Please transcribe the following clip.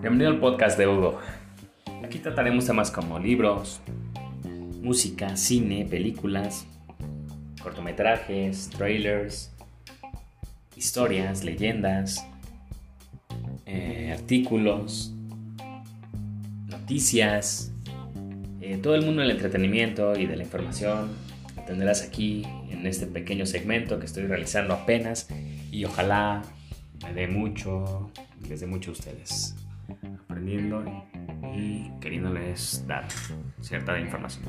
Bienvenido al podcast de Hugo. Aquí trataremos temas como libros, música, cine, películas, cortometrajes, trailers, historias, leyendas, eh, artículos, noticias, eh, todo el mundo del entretenimiento y de la información. Tendrás aquí en este pequeño segmento que estoy realizando apenas y ojalá me dé mucho, les dé mucho a ustedes, aprendiendo y queriéndoles dar cierta información.